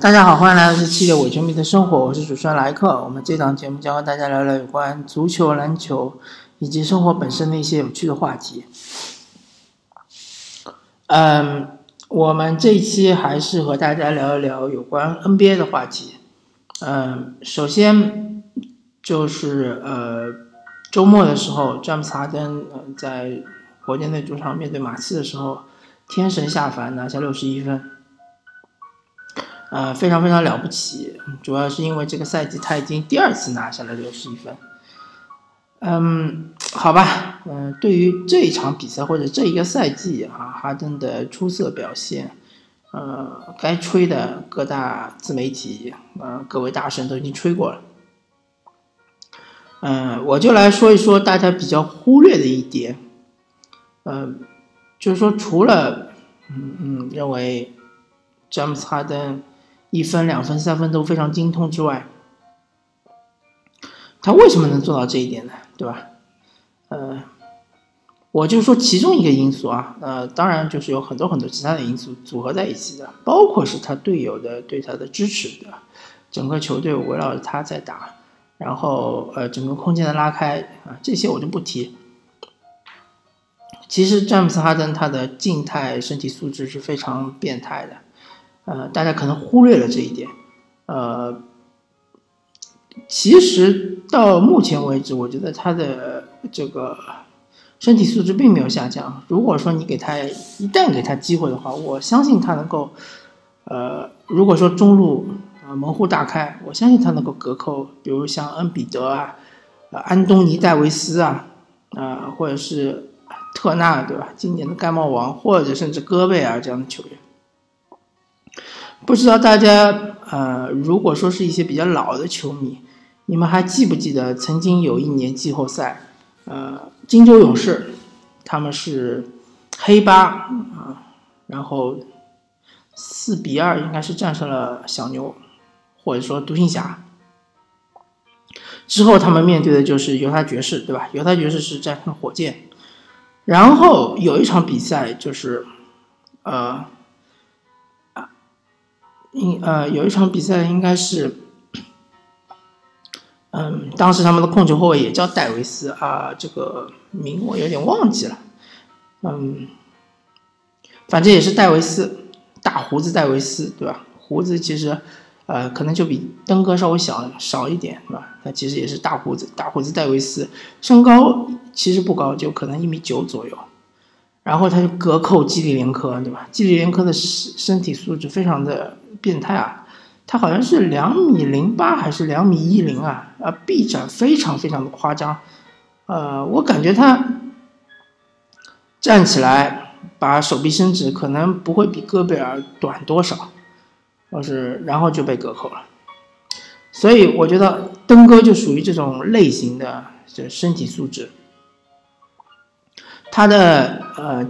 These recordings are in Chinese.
大家好，欢迎来到这期的伪球迷的生活，我是主持人莱克。我们这档节目将和大家聊聊有关足球、篮球以及生活本身的一些有趣的话题。嗯，我们这一期还是和大家聊一聊有关 NBA 的话题。嗯，首先就是呃，周末的时候，詹姆斯哈登在火箭队主场面对马刺的时候，天神下凡拿下六十一分。呃，非常非常了不起，主要是因为这个赛季他已经第二次拿下了六十一分。嗯，好吧，嗯，对于这一场比赛或者这一个赛季啊，哈登的出色表现，呃，该吹的各大自媒体，呃，各位大神都已经吹过了。嗯，我就来说一说大家比较忽略的一点，嗯，就是说除了嗯嗯认为詹姆斯哈登。一分、两分、三分都非常精通之外，他为什么能做到这一点呢？对吧？呃，我就说其中一个因素啊，呃，当然就是有很多很多其他的因素组合在一起的，包括是他队友的对他的支持的，整个球队围绕着他在打，然后呃，整个空间的拉开啊，这些我就不提。其实詹姆斯哈登他的静态身体素质是非常变态的。呃，大家可能忽略了这一点，呃，其实到目前为止，我觉得他的这个身体素质并没有下降。如果说你给他一旦给他机会的话，我相信他能够，呃，如果说中路啊门户大开，我相信他能够隔扣，比如像恩比德啊、安东尼戴维斯啊，啊，或者是特纳对吧？今年的盖帽王，或者甚至戈贝尔这样的球员。不知道大家呃，如果说是一些比较老的球迷，你们还记不记得曾经有一年季后赛，呃，金州勇士，他们是黑八啊，然后四比二应该是战胜了小牛，或者说独行侠。之后他们面对的就是犹他爵士，对吧？犹他爵士是战胜火箭，然后有一场比赛就是呃。应呃有一场比赛应该是，嗯，当时他们的控球后卫也叫戴维斯啊，这个名我有点忘记了，嗯，反正也是戴维斯，大胡子戴维斯，对吧？胡子其实，呃，可能就比登哥稍微小少一点，对吧？他其实也是大胡子，大胡子戴维斯，身高其实不高，就可能一米九左右，然后他就隔扣基里连科，对吧？基里连科的身身体素质非常的。变态啊！他好像是两米零八还是两米一零啊？啊，臂展非常非常的夸张。呃，我感觉他站起来把手臂伸直，可能不会比戈贝尔短多少。要是然后就被隔扣了。所以我觉得登哥就属于这种类型的，这身体素质，他的呃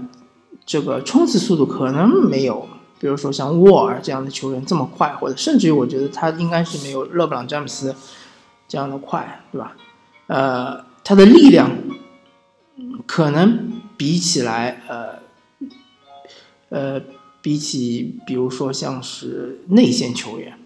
这个冲刺速度可能没有。比如说像沃尔这样的球员这么快，或者甚至于我觉得他应该是没有勒布朗詹姆斯这样的快，对吧？呃，他的力量可能比起来，呃，呃，比起比如说像是内线球员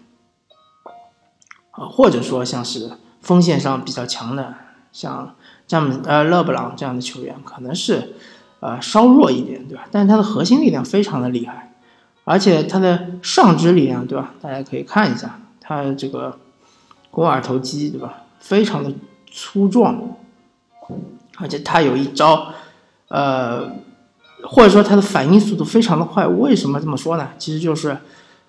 啊，或者说像是锋线上比较强的，像詹姆呃勒布朗这样的球员，可能是呃稍弱一点，对吧？但是他的核心力量非常的厉害。而且他的上肢力量，对吧？大家可以看一下，他这个肱二头肌，对吧？非常的粗壮，而且他有一招，呃，或者说他的反应速度非常的快。为什么这么说呢？其实就是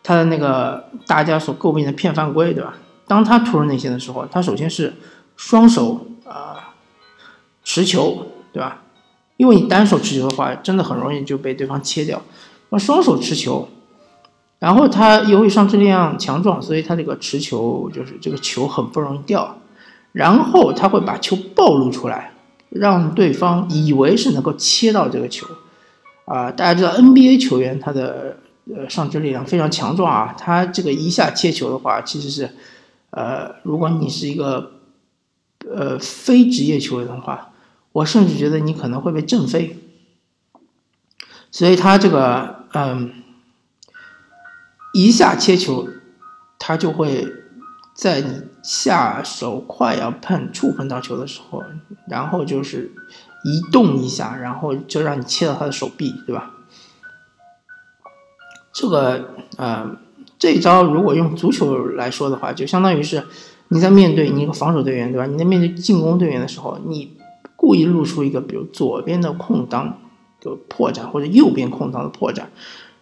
他的那个大家所诟病的骗犯规，对吧？当他突入内线的时候，他首先是双手啊持球，对吧？因为你单手持球的话，真的很容易就被对方切掉。那双手持球，然后他由于上肢力量强壮，所以他这个持球就是这个球很不容易掉。然后他会把球暴露出来，让对方以为是能够切到这个球。啊，大家知道 NBA 球员他的呃上肢力量非常强壮啊，他这个一下切球的话，其实是呃，如果你是一个呃非职业球员的话，我甚至觉得你可能会被震飞。所以他这个嗯，一下切球他就会在你下手快要碰触碰到球的时候，然后就是移动一下，然后就让你切到他的手臂，对吧？这个呃，这一招如果用足球来说的话，就相当于是你在面对你一个防守队员，对吧？你在面对进攻队员的时候，你故意露出一个比如左边的空档的破绽，或者右边空档的破绽。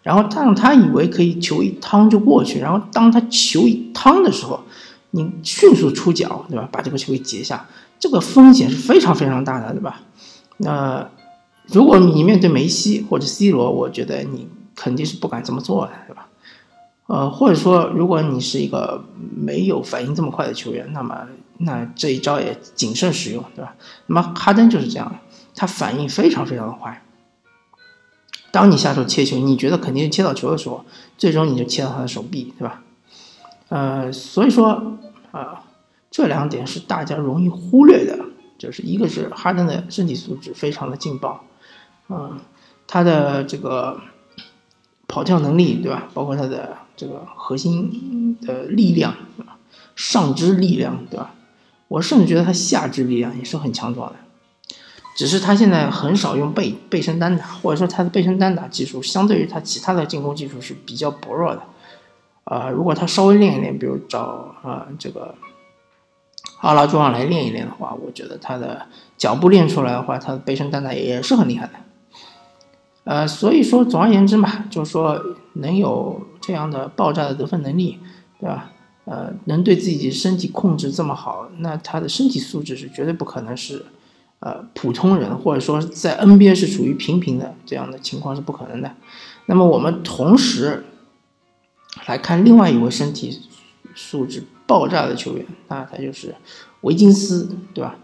然后让他以为可以球一趟就过去，然后当他球一趟的时候，你迅速出脚，对吧？把这个球给截下，这个风险是非常非常大的，对吧？那如果你面对梅西或者 C 罗，我觉得你肯定是不敢这么做的，对吧？呃，或者说如果你是一个没有反应这么快的球员，那么那这一招也谨慎使用，对吧？那么哈登就是这样的，他反应非常非常的快。当你下手切球，你觉得肯定切到球的时候，最终你就切到他的手臂，对吧？呃，所以说啊，这两点是大家容易忽略的，就是一个是哈登的身体素质非常的劲爆，嗯，他的这个跑跳能力，对吧？包括他的这个核心的力量，上肢力量，对吧？我甚至觉得他下肢力量也是很强壮的。只是他现在很少用背背身单打，或者说他的背身单打技术相对于他其他的进攻技术是比较薄弱的。啊，如果他稍微练一练，比如找啊这个阿拉朱旺来练一练的话，我觉得他的脚步练出来的话，他的背身单打也是很厉害的。呃，所以说总而言之嘛，就是说能有这样的爆炸的得分能力，对吧？呃，能对自己的身体控制这么好，那他的身体素质是绝对不可能是。呃，普通人或者说在 NBA 是处于平平的这样的情况是不可能的。那么我们同时来看另外一位身体素质爆炸的球员，那他就是维金斯，对吧？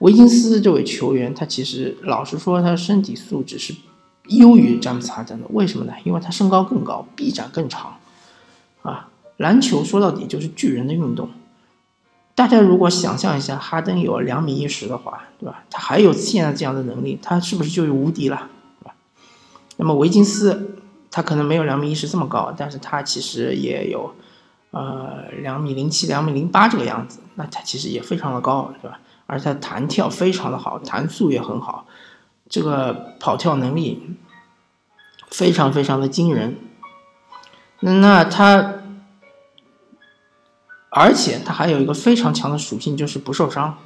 维金斯这位球员，他其实老实说，他身体素质是优于詹姆斯哈登的。为什么呢？因为他身高更高，臂展更长。啊，篮球说到底就是巨人的运动。大家如果想象一下，哈登有两米一十的话，对吧？他还有现在这样的能力，他是不是就无敌了，对吧？那么维金斯，他可能没有两米一十这么高，但是他其实也有，呃，两米零七、两米零八这个样子，那他其实也非常的高，对吧？而且他弹跳非常的好，弹速也很好，这个跑跳能力非常非常的惊人。那那他。而且他还有一个非常强的属性，就是不受伤。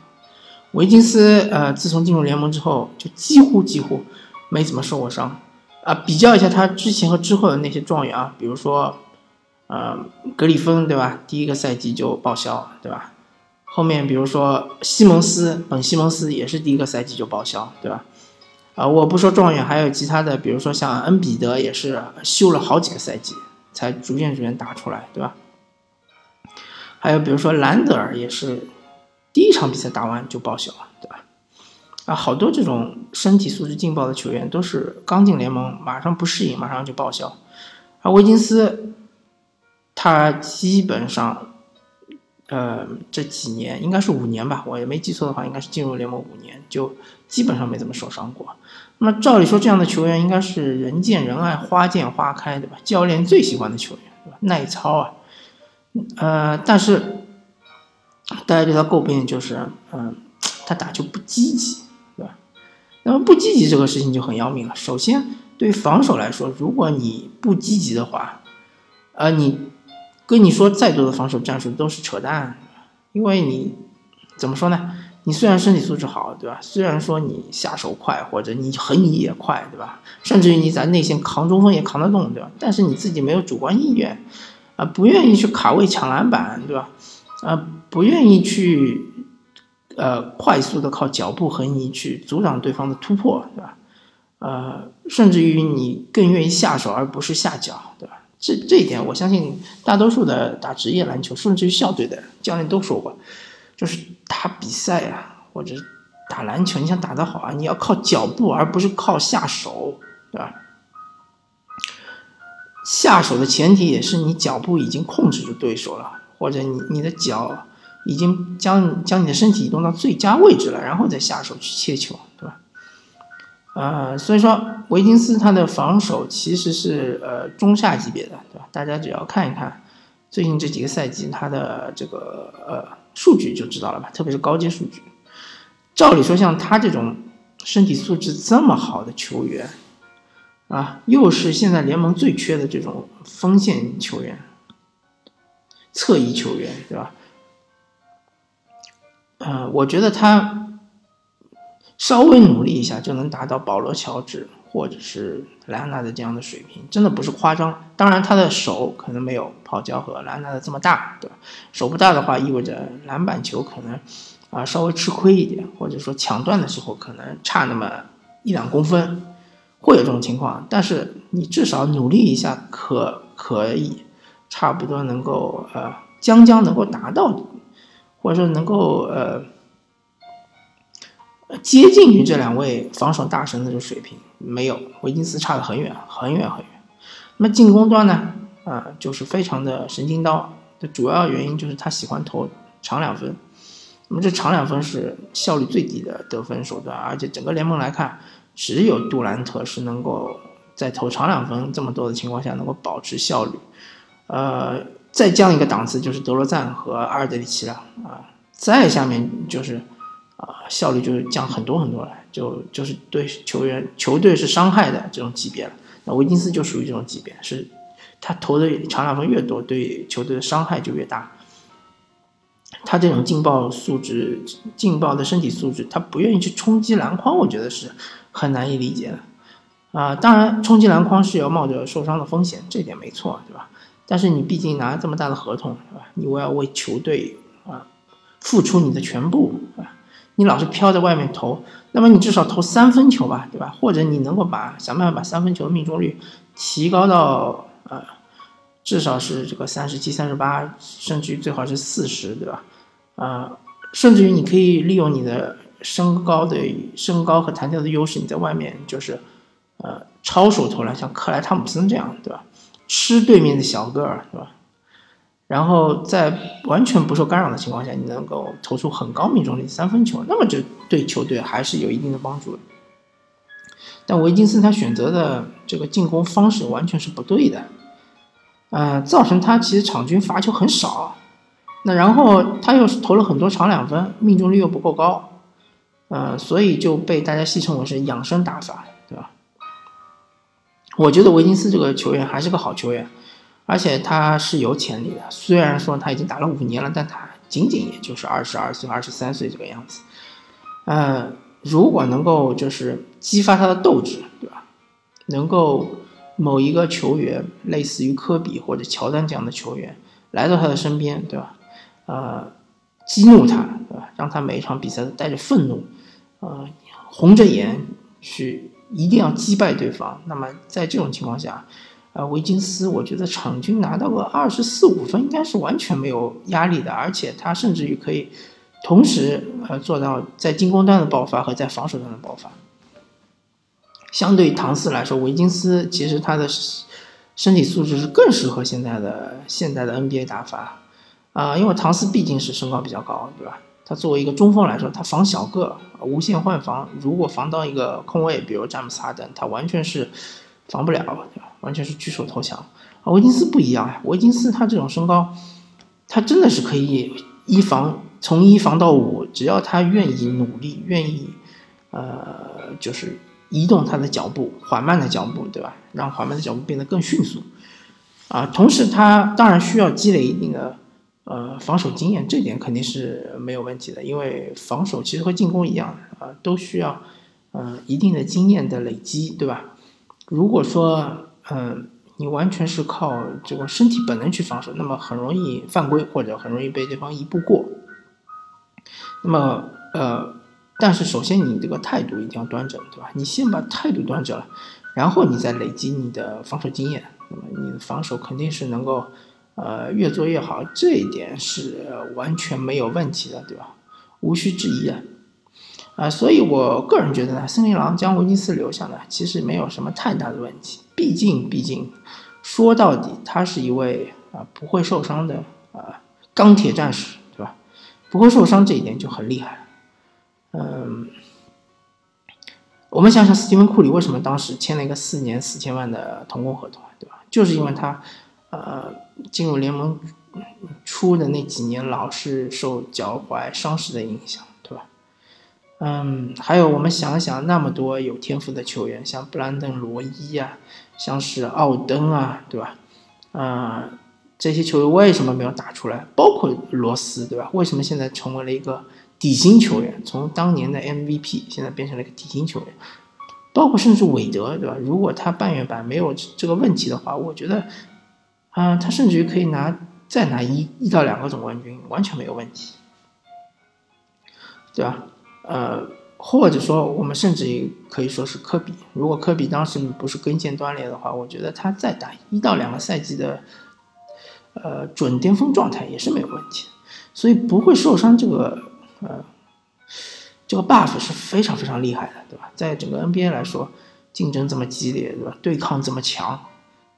维金斯，呃，自从进入联盟之后，就几乎几乎没怎么受过伤。啊，比较一下他之前和之后的那些状元啊，比如说，呃，格里芬，对吧？第一个赛季就报销，对吧？后面比如说西蒙斯，本西蒙斯也是第一个赛季就报销，对吧？啊，我不说状元，还有其他的，比如说像恩比德也是休了好几个赛季才逐渐逐渐打出来，对吧？还有比如说兰德尔也是第一场比赛打完就报销了，对吧？啊，好多这种身体素质劲爆的球员都是刚进联盟马上不适应，马上就报销。而维金斯他基本上呃这几年应该是五年吧，我也没记错的话，应该是进入联盟五年就基本上没怎么受伤过。那么照理说这样的球员应该是人见人爱、花见花开，对吧？教练最喜欢的球员，对吧？耐操啊。呃，但是大家对他诟病就是，嗯，他打球不积极，对吧？那么不积极这个事情就很要命了。首先，对于防守来说，如果你不积极的话，呃，你跟你说再多的防守战术都是扯淡，因为你怎么说呢？你虽然身体素质好，对吧？虽然说你下手快，或者你横移也快，对吧？甚至于你在内线扛中锋也扛得动，对吧？但是你自己没有主观意愿。啊，不愿意去卡位抢篮板，对吧？啊，不愿意去，呃，快速的靠脚步横移去阻挡对方的突破，对吧？呃，甚至于你更愿意下手而不是下脚，对吧？这这一点，我相信大多数的打职业篮球，甚至于校队的教练都说过，就是打比赛啊，或者打篮球，你想打得好啊，你要靠脚步而不是靠下手，对吧？下手的前提也是你脚步已经控制住对手了，或者你你的脚已经将将你的身体移动到最佳位置了，然后再下手去切球，对吧？呃，所以说维金斯他的防守其实是呃中下级别的，对吧？大家只要看一看最近这几个赛季他的这个呃数据就知道了吧，特别是高阶数据。照理说，像他这种身体素质这么好的球员，啊，又是现在联盟最缺的这种锋线球员、侧翼球员，对吧？嗯，我觉得他稍微努力一下就能达到保罗·乔治。或者是莱昂纳德这样的水平，真的不是夸张。当然，他的手可能没有泡椒和莱昂纳德这么大，对吧？手不大的话，意味着篮板球可能啊稍微吃亏一点，或者说抢断的时候可能差那么一两公分，会有这种情况。但是你至少努力一下，可可以差不多能够呃将将能够达到，或者说能够呃接近于这两位防守大神的这个水平。没有，维金斯差得很远，很远很远。那么进攻端呢？啊，就是非常的神经刀。的主要原因就是他喜欢投长两分。那么这长两分是效率最低的得分手段，而且整个联盟来看，只有杜兰特是能够在投长两分这么多的情况下能够保持效率。呃，再降一个档次就是德罗赞和阿尔德里奇了啊，再下面就是啊，效率就是降很多很多了。就就是对球员、球队是伤害的这种级别了。那维金斯就属于这种级别，是他投的长两分越多，对球队的伤害就越大。他这种劲爆素质、劲爆的身体素质，他不愿意去冲击篮筐，我觉得是很难以理解的。啊，当然冲击篮筐是要冒着受伤的风险，这点没错，对吧？但是你毕竟拿这么大的合同，对吧？你我要为球队啊付出你的全部，啊，你老是飘在外面投。那么你至少投三分球吧，对吧？或者你能够把想办法把三分球的命中率提高到呃，至少是这个三十七、三十八，甚至于最好是四十，对吧？啊，甚至于你可以利用你的身高的身高和弹跳的优势，你在外面就是呃超手投篮，像克莱汤普森这样，对吧？吃对面的小个儿，对吧？然后在完全不受干扰的情况下，你能够投出很高命中率三分球，那么这对球队还是有一定的帮助的。但维金斯他选择的这个进攻方式完全是不对的，呃，造成他其实场均罚球很少，那然后他又投了很多长两分，命中率又不够高，呃，所以就被大家戏称为是养生打法，对吧？我觉得维金斯这个球员还是个好球员。而且他是有潜力的，虽然说他已经打了五年了，但他仅仅也就是二十二岁、二十三岁这个样子。嗯，如果能够就是激发他的斗志，对吧？能够某一个球员，类似于科比或者乔丹这样的球员来到他的身边，对吧？呃，激怒他，对吧？让他每一场比赛都带着愤怒，呃，红着眼去一定要击败对方。那么在这种情况下，呃，维金斯，我觉得场均拿到个二十四五分，应该是完全没有压力的，而且他甚至于可以同时呃做到在进攻端的爆发和在防守端的爆发。相对唐斯来说，维金斯其实他的身体素质是更适合现在的现在的 NBA 打法啊，因为唐斯毕竟是身高比较高，对吧？他作为一个中锋来说，他防小个无限换防，如果防到一个空位，比如詹姆斯哈登，他完全是。防不了，对吧？完全是举手投降。啊，维金斯不一样呀，维金斯他这种身高，他真的是可以一防从一防到五，只要他愿意努力，愿意，呃，就是移动他的脚步，缓慢的脚步，对吧？让缓慢的脚步变得更迅速。啊，同时他当然需要积累一定的呃防守经验，这点肯定是没有问题的，因为防守其实和进攻一样啊，都需要呃一定的经验的累积，对吧？如果说，嗯，你完全是靠这个身体本能去防守，那么很容易犯规，或者很容易被对方一步过。那么，呃，但是首先你这个态度一定要端正，对吧？你先把态度端正了，然后你再累积你的防守经验，那么你的防守肯定是能够，呃，越做越好，这一点是完全没有问题的，对吧？无需质疑的。啊，所以我个人觉得呢，森林狼将维金斯留下呢，其实没有什么太大的问题。毕竟，毕竟说到底，他是一位啊不会受伤的啊钢铁战士，对吧？不会受伤这一点就很厉害。嗯，我们想想，斯蒂芬库里为什么当时签了一个四年四千万的同工合同，对吧？就是因为他呃进入联盟初的那几年老是受脚踝伤势的影响，对吧？嗯，还有我们想想，那么多有天赋的球员，像布兰登·罗伊啊，像是奥登啊，对吧？啊，这些球员为什么没有打出来？包括罗斯，对吧？为什么现在成为了一个底薪球员？从当年的 MVP 现在变成了一个底薪球员。包括甚至韦德，对吧？如果他半月板没有这个问题的话，我觉得，啊，他甚至于可以拿再拿一一到两个总冠军，完全没有问题，对吧？呃，或者说我们甚至于可以说是科比，如果科比当时不是跟腱断裂的话，我觉得他再打一到两个赛季的，呃，准巅峰状态也是没有问题，所以不会受伤这个，呃。这个 buff 是非常非常厉害的，对吧？在整个 NBA 来说，竞争这么激烈，对吧？对抗这么强，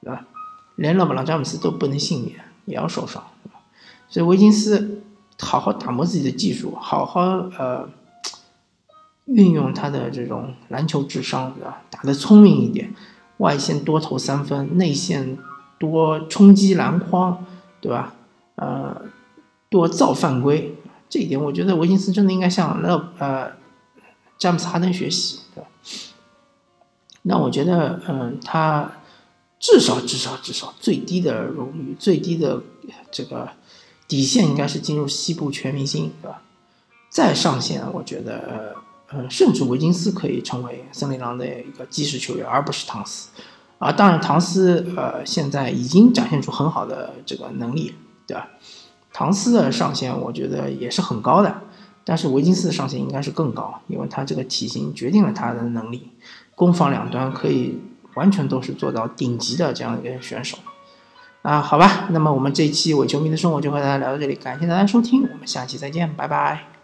对吧？连勒布朗詹姆斯都不能幸免，也要受伤，对吧？所以维金斯好好打磨自己的技术，好好呃运用他的这种篮球智商，对吧？打得聪明一点，外线多投三分，内线多冲击篮筐，对吧？呃，多造犯规。这一点，我觉得维金斯真的应该向勒呃詹姆斯哈登学习，对吧？那我觉得，嗯，他至少至少至少最低的荣誉、最低的这个底线应该是进入西部全明星，对吧？再上线，我觉得，呃，甚至维金斯可以成为森林狼的一个基石球员，而不是唐斯。啊，当然，唐斯呃现在已经展现出很好的这个能力，对吧？唐斯的上限我觉得也是很高的，但是维金斯的上限应该是更高，因为他这个体型决定了他的能力，攻防两端可以完全都是做到顶级的这样一个选手。啊，好吧，那么我们这一期伪球迷的生活就和大家聊到这里，感谢大家收听，我们下期再见，拜拜。